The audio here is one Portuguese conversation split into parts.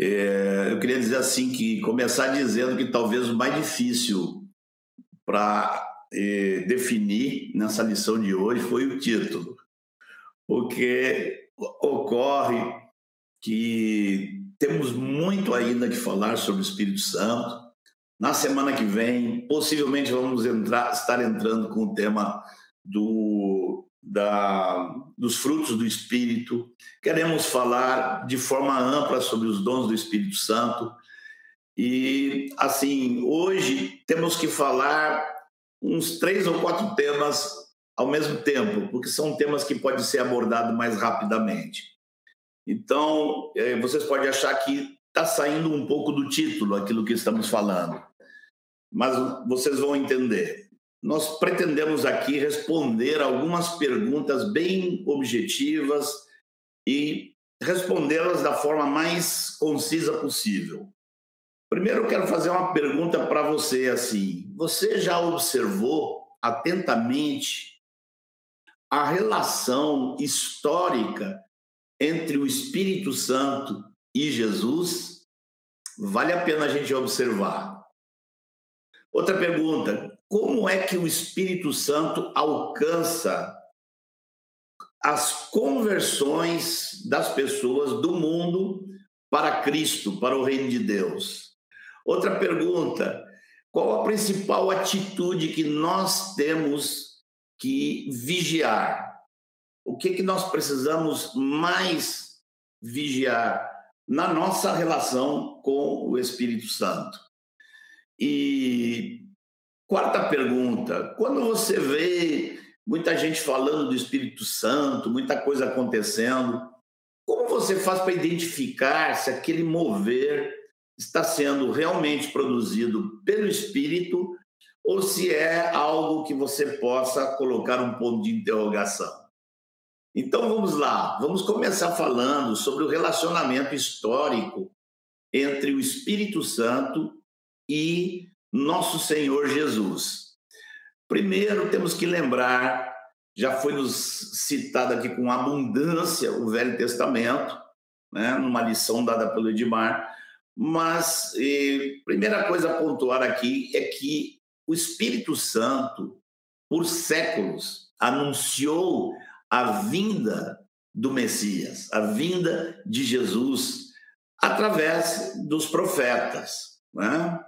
É, eu queria dizer assim que começar dizendo que talvez o mais difícil para é, definir nessa lição de hoje foi o título, porque ocorre que temos muito ainda que falar sobre o Espírito Santo. Na semana que vem, possivelmente vamos entrar, estar entrando com o tema do da, dos frutos do Espírito, queremos falar de forma ampla sobre os dons do Espírito Santo. E, assim, hoje temos que falar uns três ou quatro temas ao mesmo tempo, porque são temas que podem ser abordados mais rapidamente. Então, é, vocês podem achar que está saindo um pouco do título aquilo que estamos falando, mas vocês vão entender nós pretendemos aqui responder algumas perguntas bem objetivas e respondê-las da forma mais concisa possível. Primeiro, eu quero fazer uma pergunta para você assim: você já observou atentamente a relação histórica entre o Espírito Santo e Jesus? Vale a pena a gente observar. Outra pergunta: como é que o Espírito Santo alcança as conversões das pessoas do mundo para Cristo, para o reino de Deus? Outra pergunta: qual a principal atitude que nós temos que vigiar? O que que nós precisamos mais vigiar na nossa relação com o Espírito Santo? E Quarta pergunta: quando você vê muita gente falando do Espírito Santo, muita coisa acontecendo, como você faz para identificar se aquele mover está sendo realmente produzido pelo Espírito ou se é algo que você possa colocar um ponto de interrogação? Então vamos lá, vamos começar falando sobre o relacionamento histórico entre o Espírito Santo e nosso Senhor Jesus. Primeiro, temos que lembrar, já foi nos citado aqui com abundância o Velho Testamento, né, numa lição dada pelo Edmar, mas e, primeira coisa a pontuar aqui é que o Espírito Santo, por séculos, anunciou a vinda do Messias, a vinda de Jesus, através dos profetas. Né?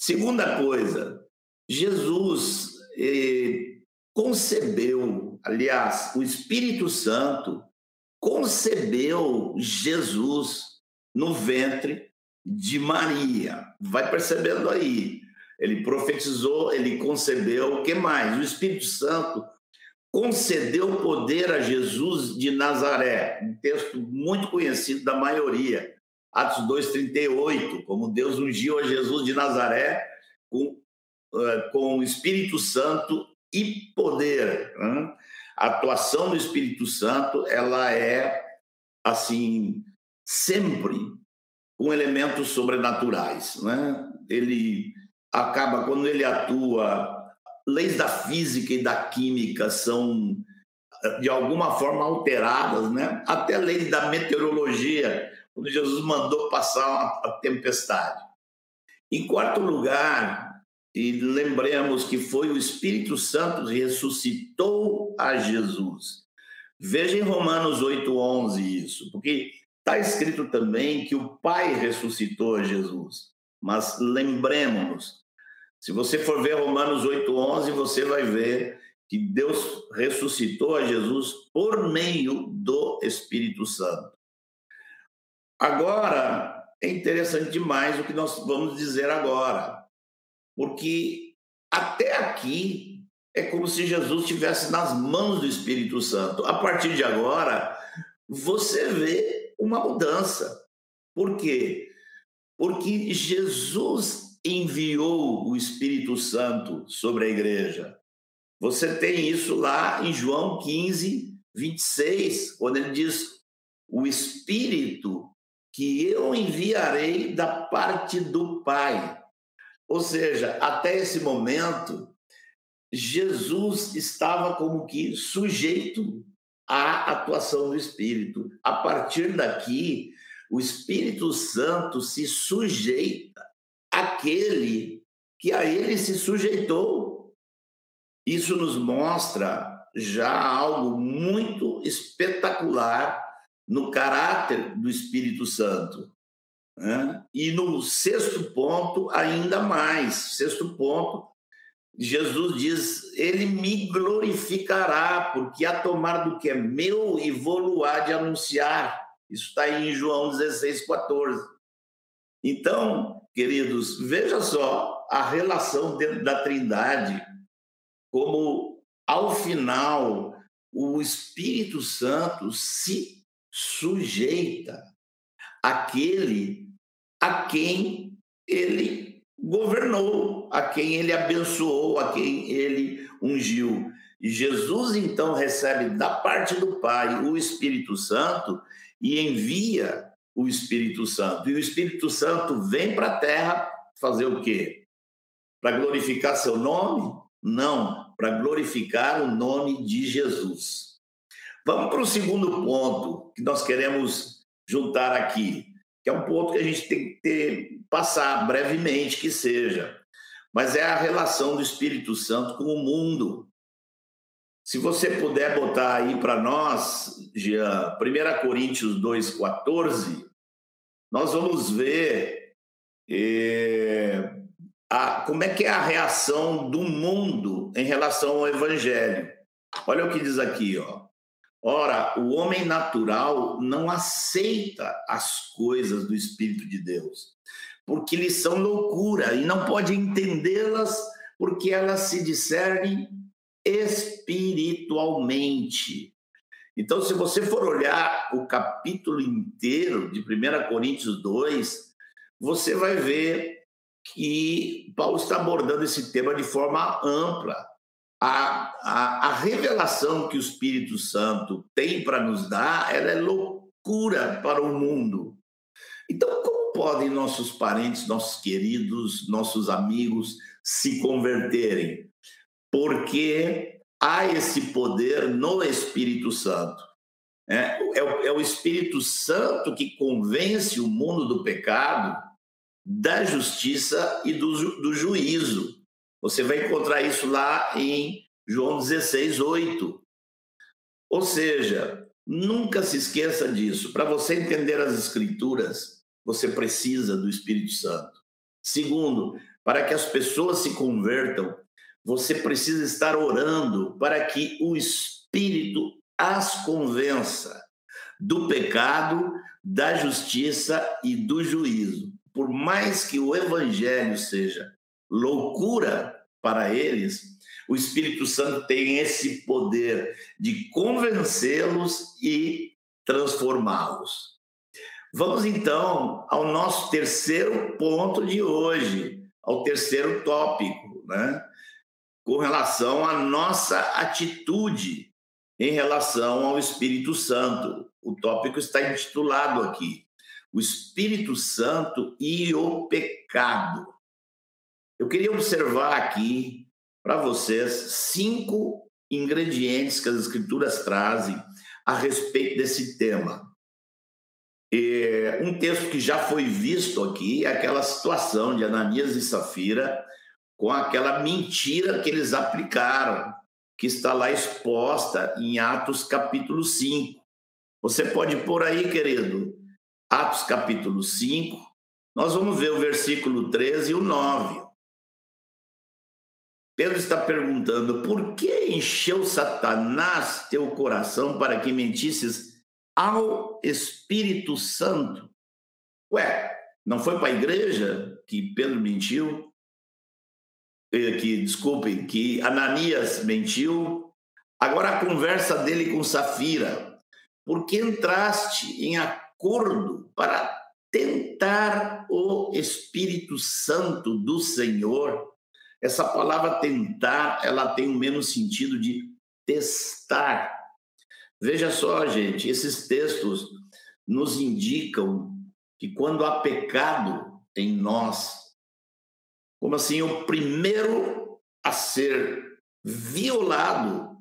Segunda coisa, Jesus eh, concebeu, aliás, o Espírito Santo concebeu Jesus no ventre de Maria. Vai percebendo aí. Ele profetizou, ele concebeu, o que mais? O Espírito Santo concedeu poder a Jesus de Nazaré, um texto muito conhecido da maioria. Atos 2,38, como Deus ungiu a Jesus de Nazaré com, uh, com o Espírito Santo e poder. A atuação do Espírito Santo, ela é, assim, sempre com elementos sobrenaturais. Né? Ele acaba, quando ele atua, leis da física e da química são de alguma forma alteradas, né? até leis da meteorologia quando Jesus mandou passar a tempestade. Em quarto lugar, e lembremos que foi o Espírito Santo que ressuscitou a Jesus. Veja em Romanos 8,11 isso, porque está escrito também que o Pai ressuscitou a Jesus. Mas lembremos-nos, se você for ver Romanos 8,11, você vai ver que Deus ressuscitou a Jesus por meio do Espírito Santo. Agora, é interessante demais o que nós vamos dizer agora, porque até aqui é como se Jesus estivesse nas mãos do Espírito Santo. A partir de agora, você vê uma mudança. Por quê? Porque Jesus enviou o Espírito Santo sobre a igreja. Você tem isso lá em João 15, 26, quando ele diz: o Espírito que eu enviarei da parte do Pai. Ou seja, até esse momento, Jesus estava como que sujeito à atuação do Espírito. A partir daqui, O Espírito Santo se sujeita àquele que a ele se sujeitou. Isso nos mostra já algo muito espetacular no caráter do Espírito Santo. Né? E no sexto ponto, ainda mais. Sexto ponto, Jesus diz: Ele me glorificará, porque a tomar do que é meu e vou-lo de anunciar. Isso está em João 16, 14. Então, queridos, veja só a relação dentro da Trindade, como ao final o Espírito Santo se sujeita àquele a quem ele governou, a quem ele abençoou, a quem ele ungiu. E Jesus então recebe da parte do Pai o Espírito Santo e envia o Espírito Santo. E o Espírito Santo vem para a terra fazer o quê? Para glorificar seu nome? Não, para glorificar o nome de Jesus. Vamos para o segundo ponto que nós queremos juntar aqui, que é um ponto que a gente tem que ter, passar brevemente que seja, mas é a relação do Espírito Santo com o mundo. Se você puder botar aí para nós, Jean, 1 Coríntios 2,14, nós vamos ver é, a, como é que é a reação do mundo em relação ao Evangelho. Olha o que diz aqui, ó. Ora, o homem natural não aceita as coisas do Espírito de Deus, porque lhes são loucura e não pode entendê-las, porque elas se discernem espiritualmente. Então, se você for olhar o capítulo inteiro de 1 Coríntios 2, você vai ver que Paulo está abordando esse tema de forma ampla. A, a, a revelação que o Espírito Santo tem para nos dar, ela é loucura para o mundo. Então, como podem nossos parentes, nossos queridos, nossos amigos se converterem? porque há esse poder no Espírito Santo. É, é, é, o Espírito Santo que convence o mundo do pecado, da justiça e do, do juízo. Você vai encontrar isso lá em João 16, 8. Ou seja, nunca se esqueça disso. Para você entender as Escrituras, você precisa do Espírito Santo. Segundo, para que as pessoas se convertam, você precisa estar orando para que o Espírito as convença do pecado, da justiça e do juízo. Por mais que o evangelho seja loucura para eles, o Espírito Santo tem esse poder de convencê-los e transformá-los. Vamos então ao nosso terceiro ponto de hoje, ao terceiro tópico, né? com relação à nossa atitude em relação ao Espírito Santo. O tópico está intitulado aqui: O Espírito Santo e o Pecado. Eu queria observar aqui para vocês cinco ingredientes que as Escrituras trazem a respeito desse tema. um texto que já foi visto aqui é aquela situação de Ananias e Safira com aquela mentira que eles aplicaram, que está lá exposta em Atos capítulo 5. Você pode pôr aí, querido, Atos capítulo 5, nós vamos ver o versículo 13 e o 9. Pedro está perguntando: por que encheu Satanás teu coração para que mentisses ao Espírito Santo? Ué, não foi para a igreja que Pedro mentiu? Eh, que, desculpem, que Ananias mentiu. Agora a conversa dele com Safira. Porque entraste em acordo para tentar o Espírito Santo do Senhor. Essa palavra tentar, ela tem o menos sentido de testar. Veja só, gente, esses textos nos indicam que quando há pecado em nós, como assim, o primeiro a ser violado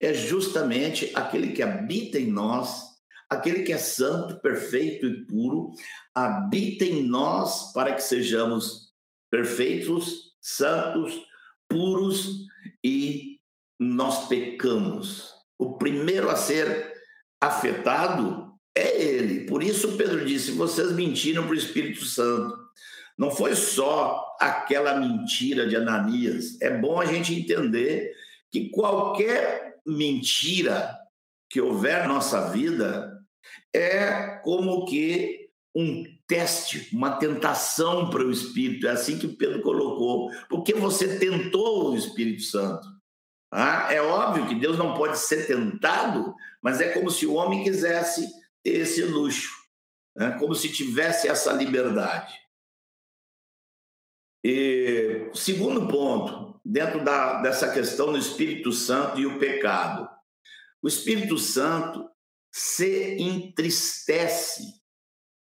é justamente aquele que habita em nós, aquele que é santo, perfeito e puro, habita em nós para que sejamos perfeitos, santos, puros e nós pecamos. O primeiro a ser afetado é ele. Por isso Pedro disse: vocês mentiram para o Espírito Santo. Não foi só aquela mentira de Ananias. É bom a gente entender que qualquer mentira que houver na nossa vida é como que um teste, uma tentação para o Espírito. É assim que Pedro colocou. Porque você tentou o Espírito Santo. Ah, é óbvio que Deus não pode ser tentado, mas é como se o homem quisesse ter esse luxo, né? como se tivesse essa liberdade. E segundo ponto, dentro da, dessa questão do Espírito Santo e o pecado. O Espírito Santo se entristece.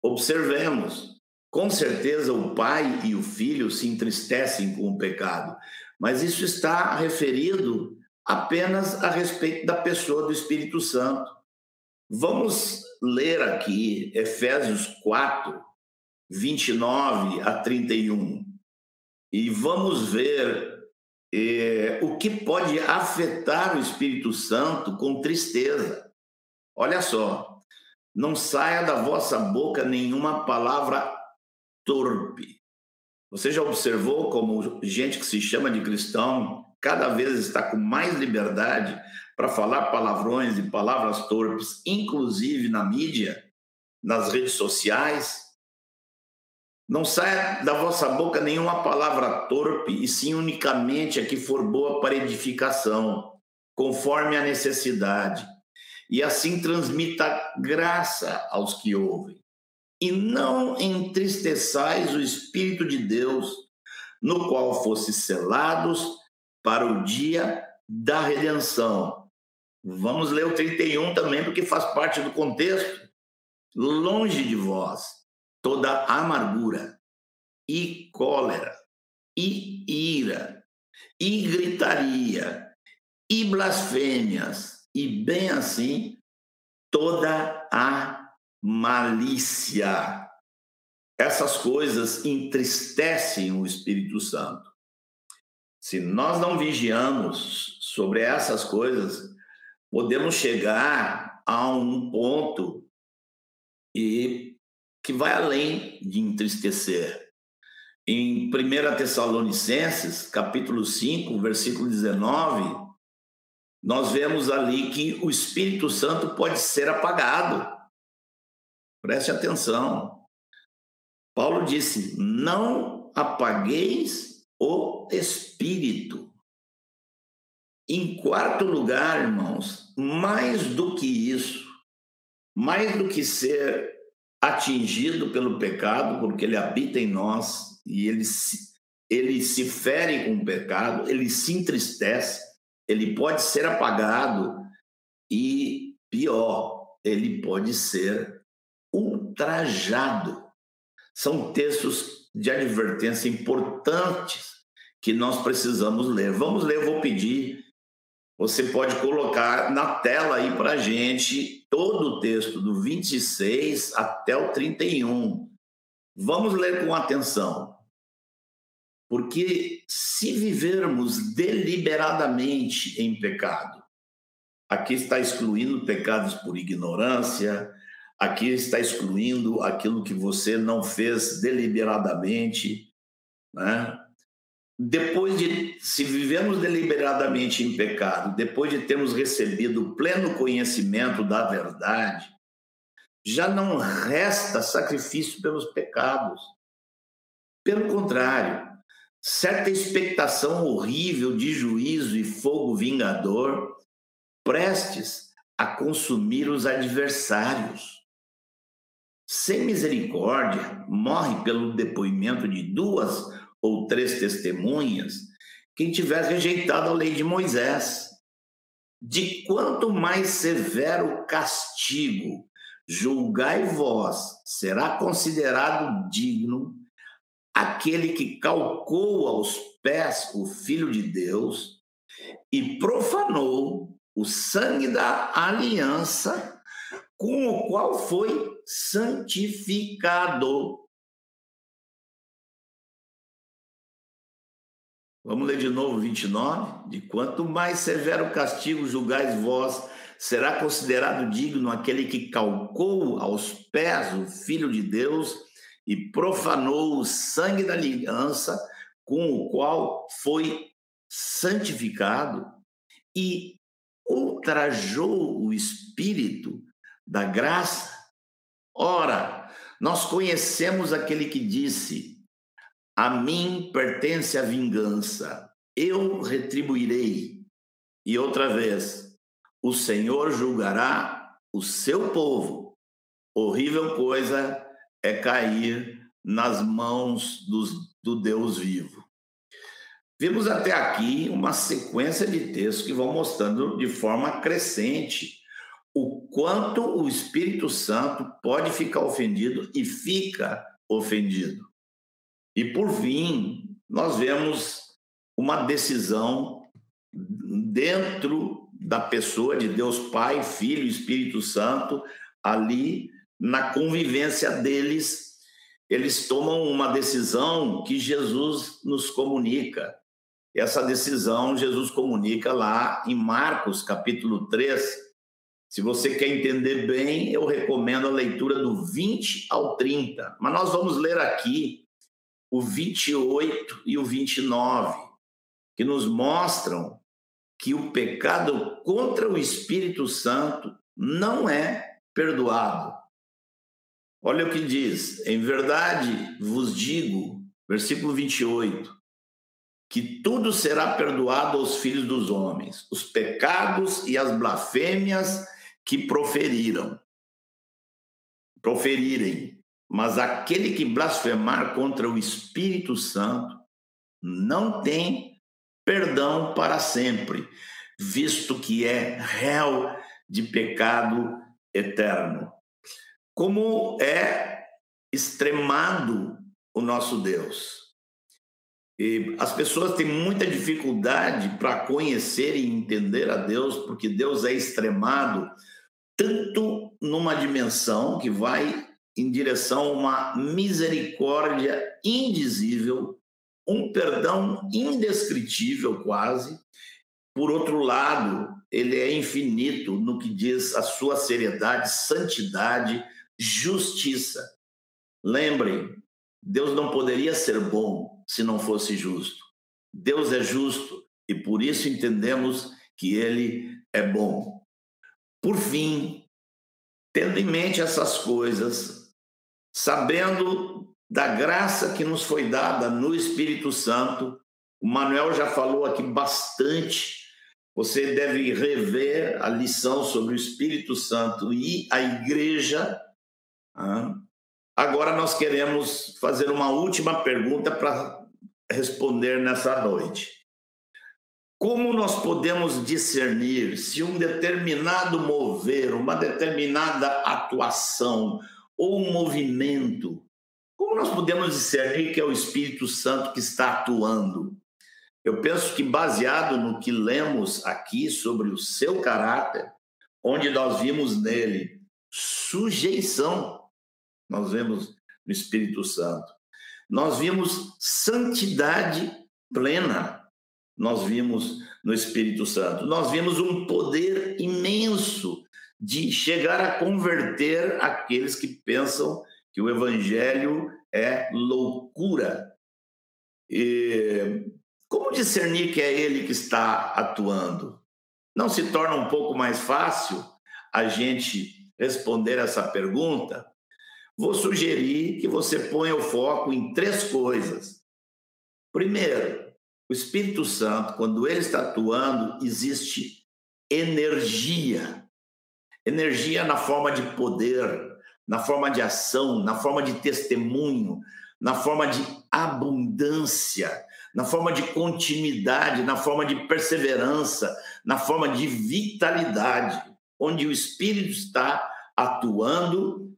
Observemos, com certeza o pai e o filho se entristecem com o pecado, mas isso está referido apenas a respeito da pessoa do Espírito Santo. Vamos ler aqui Efésios 4, 29 a 31, e vamos ver é, o que pode afetar o Espírito Santo com tristeza. Olha só, não saia da vossa boca nenhuma palavra torpe. Você já observou como gente que se chama de cristão cada vez está com mais liberdade para falar palavrões e palavras torpes, inclusive na mídia, nas redes sociais? Não saia da vossa boca nenhuma palavra torpe, e sim unicamente a que for boa para edificação, conforme a necessidade, e assim transmita graça aos que ouvem. E não entristeçais o Espírito de Deus, no qual fosse selados para o dia da redenção. Vamos ler o 31 também, porque faz parte do contexto. Longe de vós toda amargura e cólera e ira e gritaria e blasfêmias e bem assim toda a malícia. Essas coisas entristecem o Espírito Santo. Se nós não vigiamos sobre essas coisas, podemos chegar a um ponto e que vai além de entristecer. Em 1 Tessalonicenses, capítulo 5, versículo 19, nós vemos ali que o Espírito Santo pode ser apagado. Preste atenção. Paulo disse: Não apagueis o Espírito. Em quarto lugar, irmãos, mais do que isso, mais do que ser atingido pelo pecado, porque ele habita em nós e ele se, ele se fere com o pecado, ele se entristece, ele pode ser apagado e, pior, ele pode ser ultrajado. São textos de advertência importantes que nós precisamos ler. Vamos ler, vou pedir você pode colocar na tela aí para gente todo o texto, do 26 até o 31. Vamos ler com atenção. Porque se vivermos deliberadamente em pecado, aqui está excluindo pecados por ignorância, aqui está excluindo aquilo que você não fez deliberadamente, né? depois de, se vivemos deliberadamente em pecado, depois de termos recebido pleno conhecimento da verdade, já não resta sacrifício pelos pecados. Pelo contrário, certa expectação horrível de juízo e fogo vingador, prestes a consumir os adversários. Sem misericórdia, morre pelo depoimento de duas ou três testemunhas, quem tiver rejeitado a lei de Moisés. De quanto mais severo castigo julgai vós, será considerado digno aquele que calcou aos pés o Filho de Deus e profanou o sangue da aliança com o qual foi santificado. Vamos ler de novo 29? De quanto mais severo castigo julgais vós, será considerado digno aquele que calcou aos pés o Filho de Deus e profanou o sangue da aliança com o qual foi santificado e ultrajou o Espírito da graça. Ora, nós conhecemos aquele que disse: A mim pertence a vingança, eu retribuirei. E outra vez, o Senhor julgará o seu povo. Horrível coisa é cair nas mãos dos, do Deus vivo. Vimos até aqui uma sequência de textos que vão mostrando de forma crescente o quanto o Espírito Santo pode ficar ofendido e fica ofendido. E por fim, nós vemos uma decisão dentro da pessoa de Deus Pai, Filho Espírito Santo, ali na convivência deles, eles tomam uma decisão que Jesus nos comunica. Essa decisão Jesus comunica lá em Marcos, capítulo 3, se você quer entender bem, eu recomendo a leitura do 20 ao 30. Mas nós vamos ler aqui o 28 e o 29, que nos mostram que o pecado contra o Espírito Santo não é perdoado. Olha o que diz: em verdade vos digo, versículo 28, que tudo será perdoado aos filhos dos homens, os pecados e as blasfêmias que proferiram, proferirem, mas aquele que blasfemar contra o Espírito Santo não tem perdão para sempre, visto que é réu de pecado eterno. Como é extremado o nosso Deus. E as pessoas têm muita dificuldade para conhecer e entender a Deus, porque Deus é extremado tanto numa dimensão que vai em direção a uma misericórdia indizível, um perdão indescritível quase. Por outro lado, ele é infinito no que diz a sua seriedade, santidade, justiça. Lembrem, Deus não poderia ser bom se não fosse justo. Deus é justo e por isso entendemos que ele é bom. Por fim, tendo em mente essas coisas, sabendo da graça que nos foi dada no Espírito Santo, o Manuel já falou aqui bastante. Você deve rever a lição sobre o Espírito Santo e a igreja. Agora nós queremos fazer uma última pergunta para responder nessa noite. Como nós podemos discernir se um determinado mover, uma determinada atuação ou um movimento, como nós podemos discernir que é o Espírito Santo que está atuando? Eu penso que, baseado no que lemos aqui sobre o seu caráter, onde nós vimos nele sujeição, nós vemos no Espírito Santo, nós vimos santidade plena nós vimos no Espírito Santo. Nós vimos um poder imenso de chegar a converter aqueles que pensam que o evangelho é loucura. E como discernir que é ele que está atuando? Não se torna um pouco mais fácil a gente responder essa pergunta? Vou sugerir que você ponha o foco em três coisas. Primeiro, o Espírito Santo, quando ele está atuando, existe energia. Energia na forma de poder, na forma de ação, na forma de testemunho, na forma de abundância, na forma de continuidade, na forma de perseverança, na forma de vitalidade. Onde o Espírito está atuando,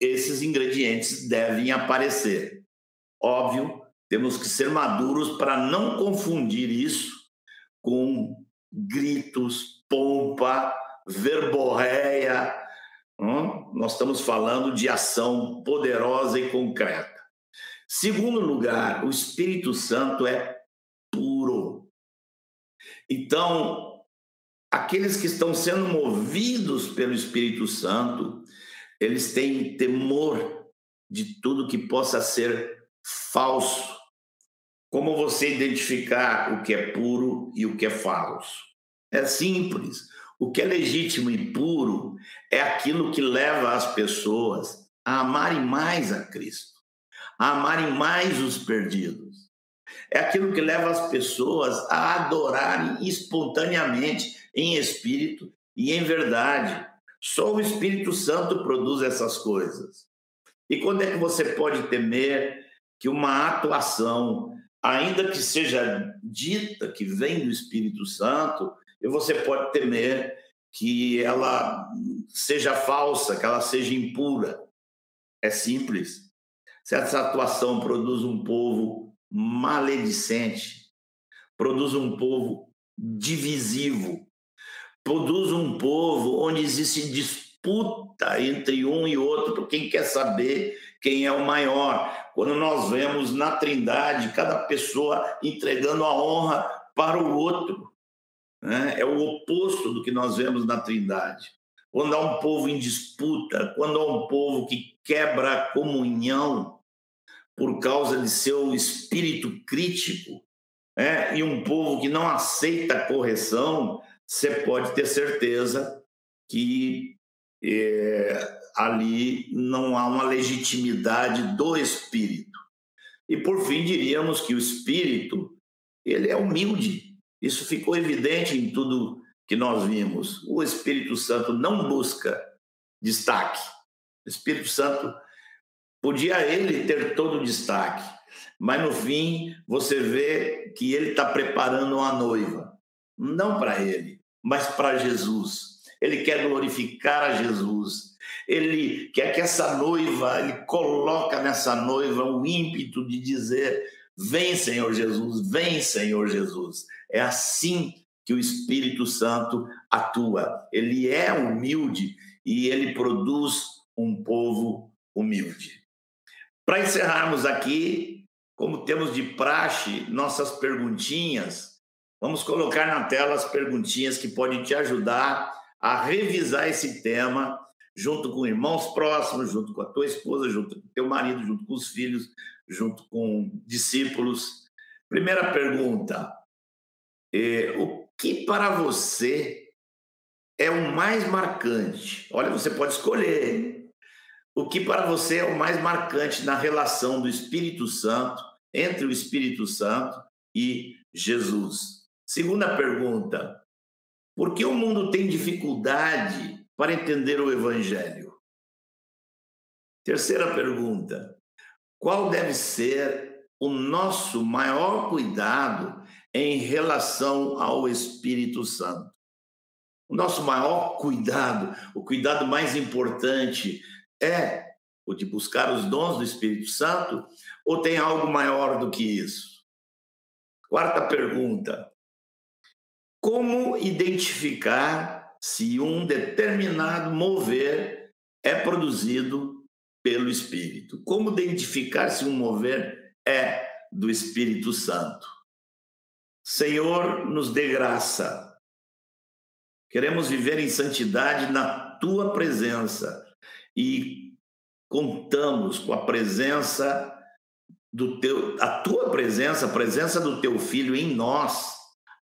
esses ingredientes devem aparecer. Óbvio temos que ser maduros para não confundir isso com gritos, pompa, verborreia, Hum? Nós estamos falando de ação poderosa e concreta. Segundo lugar, o Espírito Santo é puro. Então, aqueles que estão sendo movidos pelo Espírito Santo, eles têm temor de tudo que possa ser falso. Como você identificar o que é puro e o que é falso? É simples. O que é legítimo e puro é aquilo que leva as pessoas a amarem mais a Cristo, a amarem mais os perdidos. É aquilo que leva as pessoas a adorarem espontaneamente, em espírito e em verdade. Só o Espírito Santo produz essas coisas. E quando é que você pode temer que uma atuação, ainda que seja dita que vem do Espírito Santo, e você pode temer que ela seja falsa, que ela seja impura. É simples. Se essa atuação produz um povo maledicente, produz um povo divisivo, produz um povo onde existe disputa entre um e outro por quem quer saber quem é o maior. Quando nós vemos na Trindade cada pessoa entregando a honra para o outro, né? é o oposto do que nós vemos na Trindade. Quando há um povo em disputa, quando há um povo que quebra a comunhão por causa de seu espírito crítico, é, e um povo que não aceita correção, você pode ter certeza que é, ali não há uma legitimidade do espírito. E por fim diríamos que o espírito ele é humilde. Isso ficou evidente em tudo que nós vimos. O Espírito Santo não busca destaque. O Espírito Santo podia ele ter todo o destaque, mas no fim você vê que ele está preparando uma noiva, não para ele, mas para Jesus. Ele quer glorificar a Jesus. Ele quer que essa noiva, ele coloca nessa noiva o ímpeto de dizer: Vem, Senhor Jesus, vem, Senhor Jesus. É assim que o Espírito Santo atua. Ele é humilde e ele produz um povo humilde. Para encerrarmos aqui, como temos de praxe, nossas perguntinhas, vamos colocar na tela as perguntinhas que podem te ajudar a revisar esse tema junto com irmãos próximos, junto com a tua esposa, junto com teu marido, junto com os filhos, junto com discípulos. Primeira pergunta: é, o que para você é o mais marcante? Olha, você pode escolher o que para você é o mais marcante na relação do Espírito Santo, entre o Espírito Santo e Jesus? Segunda pergunta: por que o mundo tem dificuldade para entender o Evangelho? Terceira pergunta: qual deve ser o nosso maior cuidado em relação ao Espírito Santo? O nosso maior cuidado, o cuidado mais importante é o de buscar os dons do Espírito Santo ou tem algo maior do que isso? Quarta pergunta: como identificar se um determinado mover é produzido pelo Espírito? Como identificar se um mover é do Espírito Santo? Senhor, nos dê graça. Queremos viver em santidade na tua presença e contamos com a presença do teu, a tua presença, a presença do teu filho em nós,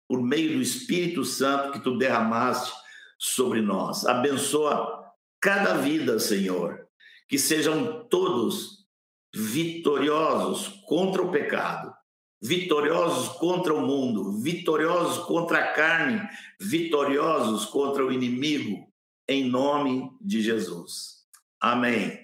por meio do Espírito Santo que tu derramaste sobre nós. Abençoa cada vida, Senhor, que sejam todos vitoriosos contra o pecado, vitoriosos contra o mundo, vitoriosos contra a carne, vitoriosos contra o inimigo, em nome de Jesus. Amém.